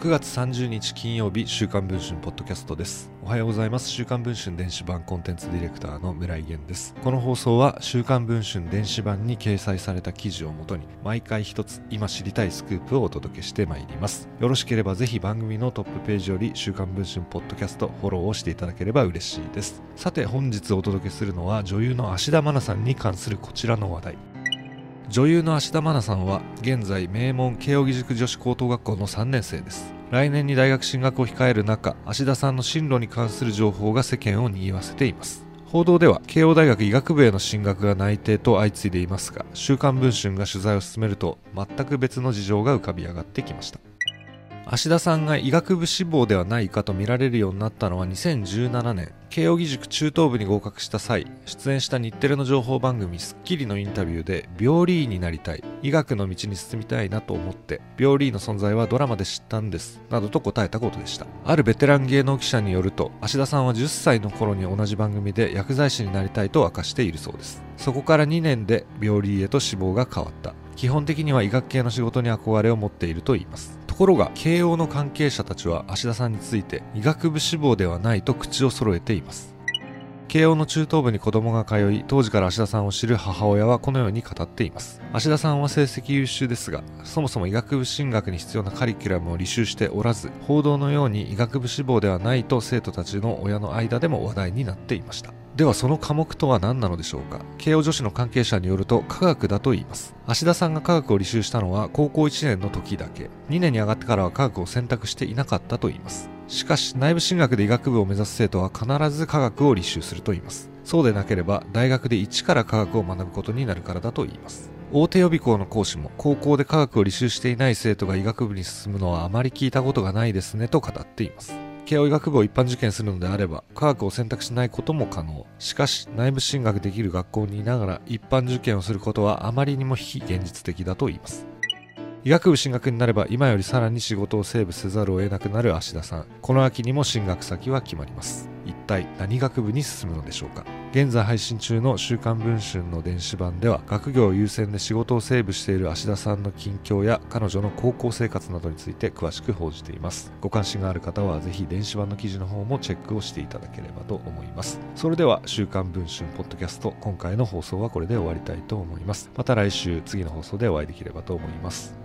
9月30日金曜日週刊文春ポッドキャストです。おはようございます。週刊文春電子版コンテンツディレクターの村井源です。この放送は週刊文春電子版に掲載された記事をもとに毎回一つ今知りたいスクープをお届けしてまいります。よろしければぜひ番組のトップページより週刊文春ポッドキャストフォローをしていただければ嬉しいです。さて本日お届けするのは女優の芦田愛菜さんに関するこちらの話題。女優の芦田愛菜さんは現在名門慶應義塾女子高等学校の3年生です。来年に大学進学を控える中芦田さんの進路に関する情報が世間を賑わせています。報道では慶応大学医学部への進学が内定と相次いでいますが週刊文春が取材を進めると全く別の事情が浮かび上がってきました。芦田さんが医学部志望ではないかと見られるようになったのは2017年。慶應義塾中等部に合格した際出演した日テレの情報番組『スッキリ』のインタビューで病理医になりたい。医学の道に進みたいなと思って病理医の存在はドラマで知ったんです。などと答えたことでした。あるベテラン芸能記者によると芦田さんは10歳の頃に同じ番組で薬剤師になりたいと明かしているそうです。そこから2年で病理医へと志望が変わった。基本的には医学系の仕事に憧れを持っているといいます。ところが慶応の関係者たちは芦田さんについて医学部志望ではないと口を揃えています。慶応の中等部に子供が通い当時から芦田さんを知る母親はこのように語っています。芦田さんは成績優秀ですがそもそも医学部進学に必要なカリキュラムを履修しておらず報道のように医学部志望ではないと生徒たちの親の間でも話題になっていました。ではその科目とは何なのでしょうか？慶応女子の関係者によると科学だと言います。芦田さんが科学を履修したのは高校1年の時だけ。2年に上がってからは科学を選択していなかったと言います。しかし内部進学で医学部を目指す生徒は必ず科学を履修すると言います。そうでなければ大学で一から科学を学ぶことになるからだと言います。大手予備校の講師も高校で科学を履修していない生徒が医学部に進むのはあまり聞いたことがないですねと語っています。慶応医学部を一般受験するのであれば科学を選択しないことも可能。しかし内部進学できる学校にいながら一般受験をすることはあまりにも非現実的だと言います。医学部進学になれば今よりさらに仕事をセーブせざるを得なくなる芦田さん。この秋にも進学先は決まります。一体何学部に進むのでしょうか？現在配信中の週刊文春の電子版では学業優先で仕事をセーブしている芦田さんの近況や彼女の高校生活などについて詳しく報じています。ご関心がある方はぜひ電子版の記事の方もチェックをしていただければと思います。それでは週刊文春ポッドキャスト今回の放送はこれで終わりたいと思います。また来週次の放送でお会いできればと思います。